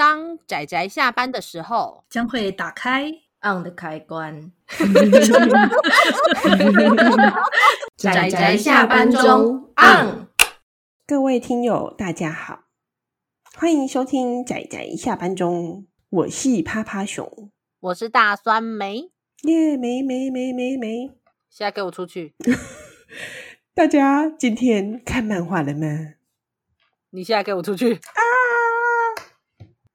当仔仔下班的时候，将会打开 on 的开关。仔仔下班中 on。各位听友，大家好，欢迎收听仔仔下班中，我是趴趴熊，我是大酸梅，耶，梅梅梅梅梅，现在给我出去！大家今天看漫画了吗？你现在给我出去！啊！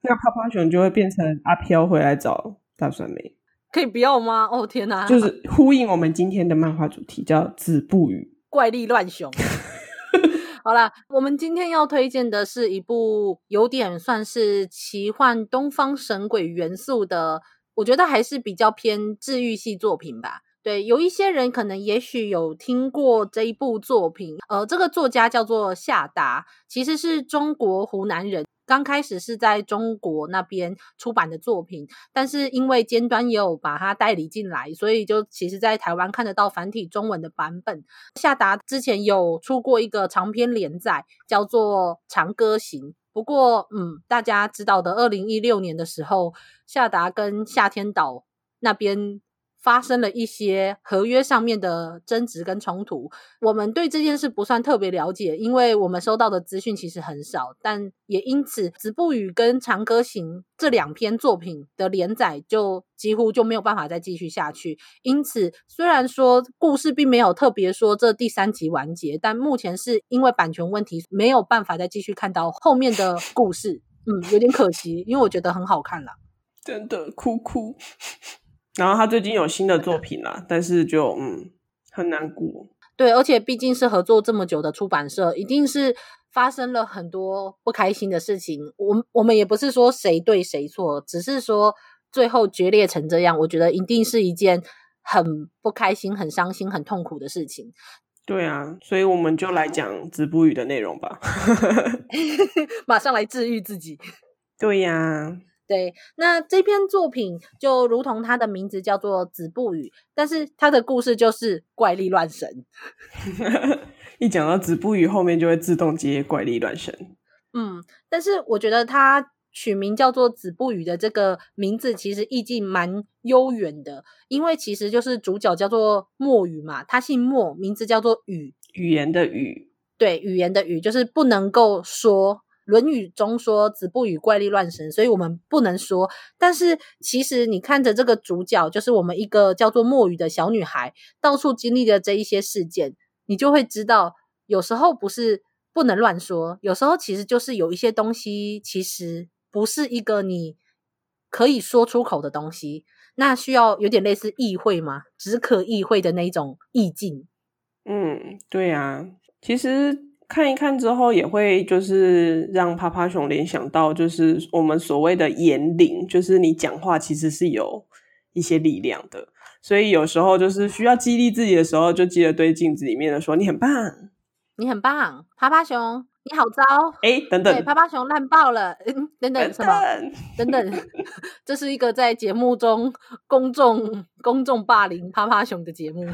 那趴趴熊就会变成阿飘回来找大酸梅，可以不要吗？哦天哪！就是呼应我们今天的漫画主题，叫“子不语怪力乱熊 ”。好啦，我们今天要推荐的是一部有点算是奇幻东方神鬼元素的，我觉得还是比较偏治愈系作品吧。对，有一些人可能也许有听过这一部作品，呃，这个作家叫做夏达，其实是中国湖南人。刚开始是在中国那边出版的作品，但是因为尖端也有把它代理进来，所以就其实在台湾看得到繁体中文的版本。夏达之前有出过一个长篇连载，叫做《长歌行》。不过，嗯，大家知道的，二零一六年的时候，夏达跟夏天岛那边。发生了一些合约上面的争执跟冲突，我们对这件事不算特别了解，因为我们收到的资讯其实很少，但也因此《子不语》跟《长歌行》这两篇作品的连载就几乎就没有办法再继续下去。因此，虽然说故事并没有特别说这第三集完结，但目前是因为版权问题没有办法再继续看到后面的故事，嗯，有点可惜，因为我觉得很好看啦，真的哭哭。然后他最近有新的作品啦，但是就嗯很难过。对，而且毕竟是合作这么久的出版社，一定是发生了很多不开心的事情。我我们也不是说谁对谁错，只是说最后决裂成这样，我觉得一定是一件很不开心、很伤心、很痛苦的事情。对啊，所以我们就来讲子不语的内容吧。马上来治愈自己。对呀。对，那这篇作品就如同它的名字叫做《子不语》，但是它的故事就是怪力乱神。一讲到《子不语》，后面就会自动接怪力乱神。嗯，但是我觉得它取名叫做《子不语》的这个名字，其实意境蛮悠远的，因为其实就是主角叫做墨语嘛，他姓墨，名字叫做语，语言的语。对，语言的语就是不能够说。《论语》中说“子不语怪力乱神”，所以我们不能说。但是其实你看着这个主角，就是我们一个叫做墨语的小女孩，到处经历的这一些事件，你就会知道，有时候不是不能乱说，有时候其实就是有一些东西，其实不是一个你可以说出口的东西，那需要有点类似意会嘛，只可意会的那种意境。嗯，对啊，其实。看一看之后，也会就是让趴趴熊联想到，就是我们所谓的言灵，就是你讲话其实是有一些力量的。所以有时候就是需要激励自己的时候，就记得对镜子里面的说：“你很棒，你很棒。”趴趴熊，你好糟。哎，等等，趴趴熊烂爆了。嗯，等等，什么？等等，这是一个在节目中公众公众霸凌趴趴熊的节目。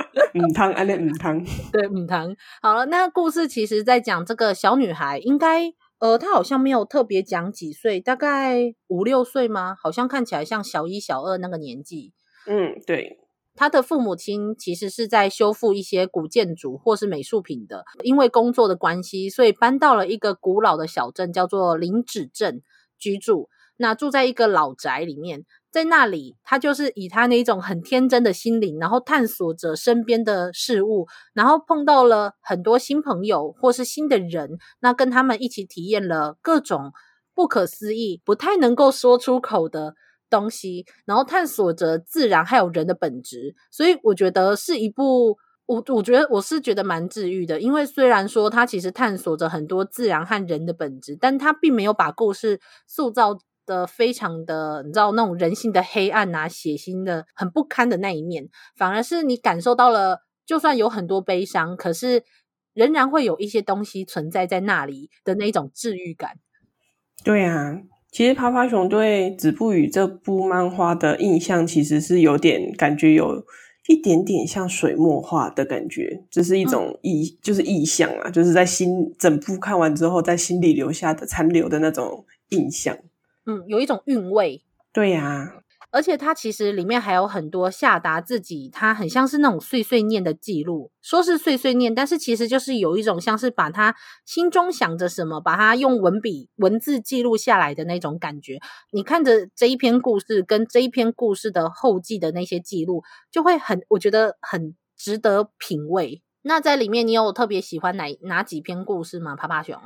母汤，安利母汤，对母汤。好了，那故事其实在讲这个小女孩，应该呃，她好像没有特别讲几岁，大概五六岁吗？好像看起来像小一、小二那个年纪。嗯，对。她的父母亲其实是在修复一些古建筑或是美术品的，因为工作的关系，所以搬到了一个古老的小镇，叫做林子镇居住。那住在一个老宅里面。在那里，他就是以他那种很天真的心灵，然后探索着身边的事物，然后碰到了很多新朋友或是新的人，那跟他们一起体验了各种不可思议、不太能够说出口的东西，然后探索着自然还有人的本质。所以我觉得是一部，我我觉得我是觉得蛮治愈的，因为虽然说他其实探索着很多自然和人的本质，但他并没有把故事塑造的非常的，你知道那种人性的黑暗啊、血腥的、很不堪的那一面，反而是你感受到了，就算有很多悲伤，可是仍然会有一些东西存在在那里的那一种治愈感。对啊，其实趴趴熊对《子不语》这部漫画的印象，其实是有点感觉，有一点点像水墨画的感觉，这是一种意，嗯、就是意象啊，就是在心整部看完之后，在心里留下的残留的那种印象。嗯，有一种韵味。对呀、啊，而且它其实里面还有很多下达自己，它很像是那种碎碎念的记录，说是碎碎念，但是其实就是有一种像是把他心中想着什么，把它用文笔文字记录下来的那种感觉。你看着这一篇故事跟这一篇故事的后记的那些记录，就会很，我觉得很值得品味。那在里面，你有特别喜欢哪哪几篇故事吗？趴趴熊？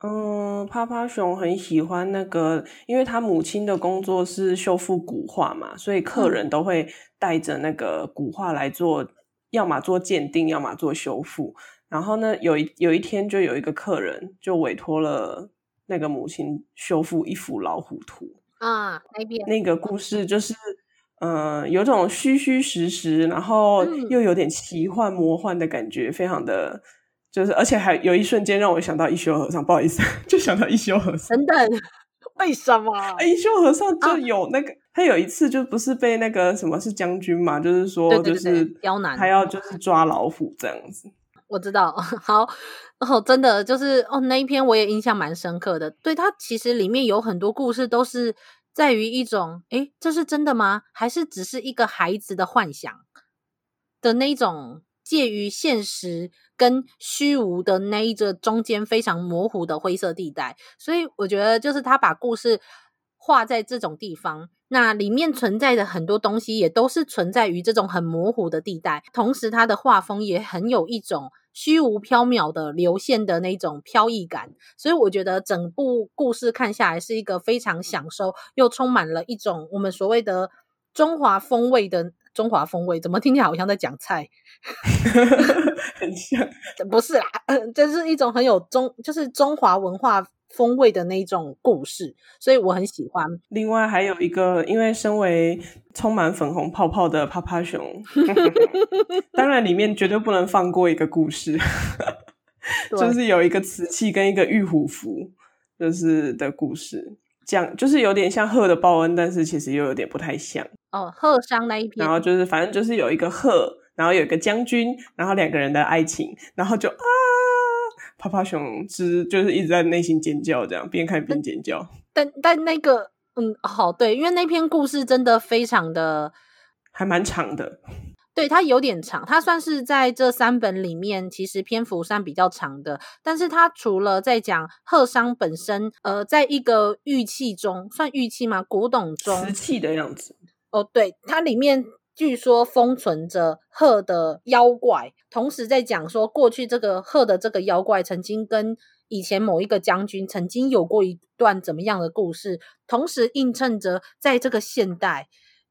嗯，趴趴熊很喜欢那个，因为他母亲的工作是修复古画嘛，所以客人都会带着那个古画来做，嗯、要么做鉴定，要么做修复。然后呢，有一有一天就有一个客人就委托了那个母亲修复一幅老虎图啊，那边那个故事就是，嗯、呃，有种虚虚实实，然后又有点奇幻魔幻的感觉，非常的。就是，而且还有一瞬间让我想到一休和尚，不好意思，就想到一休和尚。等等，为什么？一休和尚就有那个，啊、他有一次就不是被那个什么是将军嘛，就是说，就是刁难，他要就是抓老虎这样子。我知道，好，哦，真的就是哦，那一篇我也印象蛮深刻的。对，他其实里面有很多故事都是在于一种，诶，这是真的吗？还是只是一个孩子的幻想的那种介于现实。跟虚无的那一个中间非常模糊的灰色地带，所以我觉得就是他把故事画在这种地方，那里面存在的很多东西也都是存在于这种很模糊的地带，同时他的画风也很有一种虚无缥缈的流线的那种飘逸感，所以我觉得整部故事看下来是一个非常享受又充满了一种我们所谓的中华风味的。中华风味怎么听起来好像在讲菜？很像，不是啦，这是一种很有中，就是中华文化风味的那种故事，所以我很喜欢。另外还有一个，因为身为充满粉红泡泡的趴趴熊，当然里面绝对不能放过一个故事，就是有一个瓷器跟一个玉虎符，就是的故事。讲就是有点像贺的报恩，但是其实又有点不太像哦。贺商那一篇，然后就是反正就是有一个贺，然后有一个将军，然后两个人的爱情，然后就啊，泡泡熊之就是一直在内心尖叫，这样边看边尖叫。但但那个嗯，好对，因为那篇故事真的非常的还蛮长的。对，它有点长，它算是在这三本里面其实篇幅算比较长的。但是它除了在讲贺商本身，呃，在一个玉器中，算玉器吗？古董中瓷器的样子。哦，对，它里面据说封存着鹤的妖怪，同时在讲说过去这个鹤的这个妖怪曾经跟以前某一个将军曾经有过一段怎么样的故事，同时映衬着在这个现代。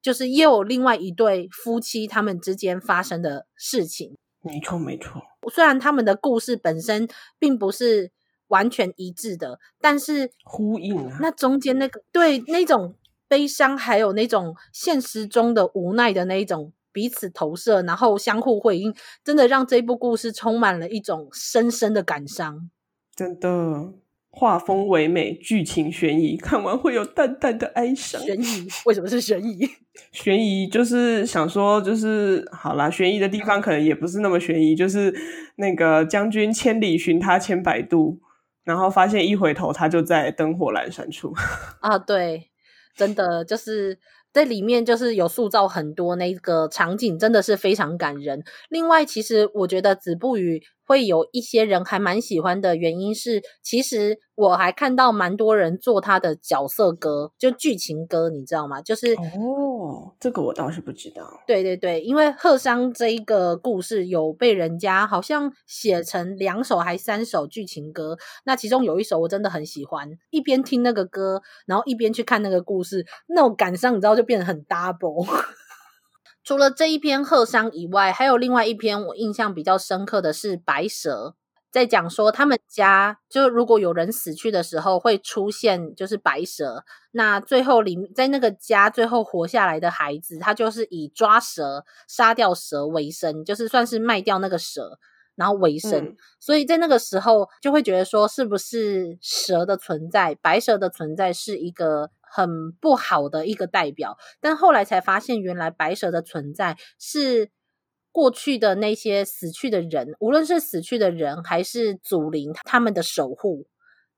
就是又有另外一对夫妻，他们之间发生的事情。没错，没错。虽然他们的故事本身并不是完全一致的，但是呼应啊。那中间那个对那种悲伤，还有那种现实中的无奈的那一种彼此投射，然后相互回应，真的让这部故事充满了一种深深的感伤。真的。画风唯美，剧情悬疑，看完会有淡淡的哀伤。悬疑？为什么是悬疑？悬疑就是想说，就是好啦，悬疑的地方可能也不是那么悬疑，就是那个将军千里寻他千百度，然后发现一回头他就在灯火阑珊处。啊，对，真的就是。在里面就是有塑造很多那个场景，真的是非常感人。另外，其实我觉得子不语会有一些人还蛮喜欢的原因是，其实我还看到蛮多人做他的角色歌，就剧情歌，你知道吗？就是哦，这个我倒是不知道。对对对，因为贺商这一个故事有被人家好像写成两首还三首剧情歌，那其中有一首我真的很喜欢，一边听那个歌，然后一边去看那个故事，那种感伤你知道就变得很 double。除了这一篇贺商以外，还有另外一篇我印象比较深刻的是白蛇，在讲说他们家就如果有人死去的时候会出现就是白蛇，那最后里在那个家最后活下来的孩子，他就是以抓蛇杀掉蛇为生，就是算是卖掉那个蛇。然后为生，嗯，所以在那个时候就会觉得说，是不是蛇的存在，白蛇的存在是一个很不好的一个代表？但后来才发现，原来白蛇的存在是过去的那些死去的人，无论是死去的人还是祖灵，他们的守护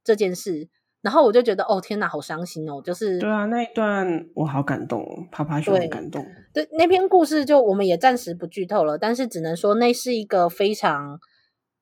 这件事。然后我就觉得，哦天哪，好伤心哦！就是对啊，那一段我好感动哦，趴趴熊很感动。对，那篇故事就我们也暂时不剧透了，但是只能说那是一个非常，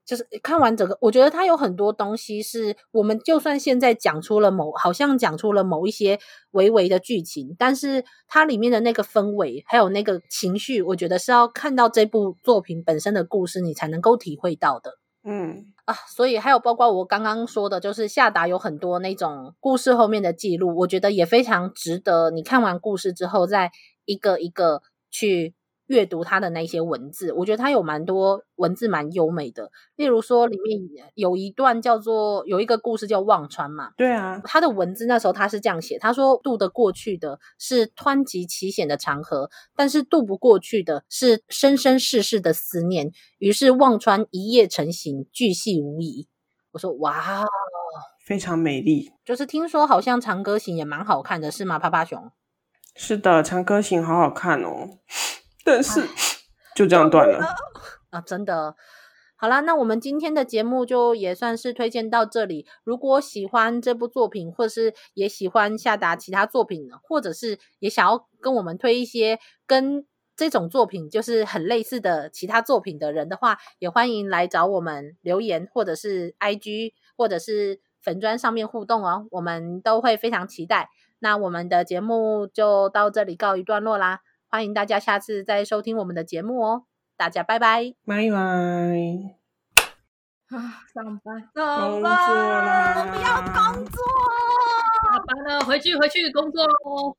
就是看完整个，我觉得它有很多东西是我们就算现在讲出了某，好像讲出了某一些微微的剧情，但是它里面的那个氛围还有那个情绪，我觉得是要看到这部作品本身的故事，你才能够体会到的。嗯啊，所以还有包括我刚刚说的，就是夏达有很多那种故事后面的记录，我觉得也非常值得你看完故事之后，再一个一个去。阅读他的那些文字，我觉得他有蛮多文字蛮优美的。例如说，里面有一段叫做有一个故事叫忘川嘛，对啊，他的文字那时候他是这样写，他说渡得过去的是湍急奇险的长河，但是渡不过去的是生生世世的思念。于是忘川一夜成行，巨细无遗。我说哇，非常美丽。就是听说好像长歌行也蛮好看的，是吗？趴趴熊？是的，长歌行好好看哦。但是就这样断了 啊！真的，好啦，那我们今天的节目就也算是推荐到这里。如果喜欢这部作品，或是也喜欢夏达其他作品，或者是也想要跟我们推一些跟这种作品就是很类似的其他作品的人的话，也欢迎来找我们留言，或者是 IG 或者是粉砖上面互动哦，我们都会非常期待。那我们的节目就到这里告一段落啦。欢迎大家下次再收听我们的节目哦，大家拜拜，拜拜。啊，上班，上班，我不要工作，下班了，回去回去工作喽。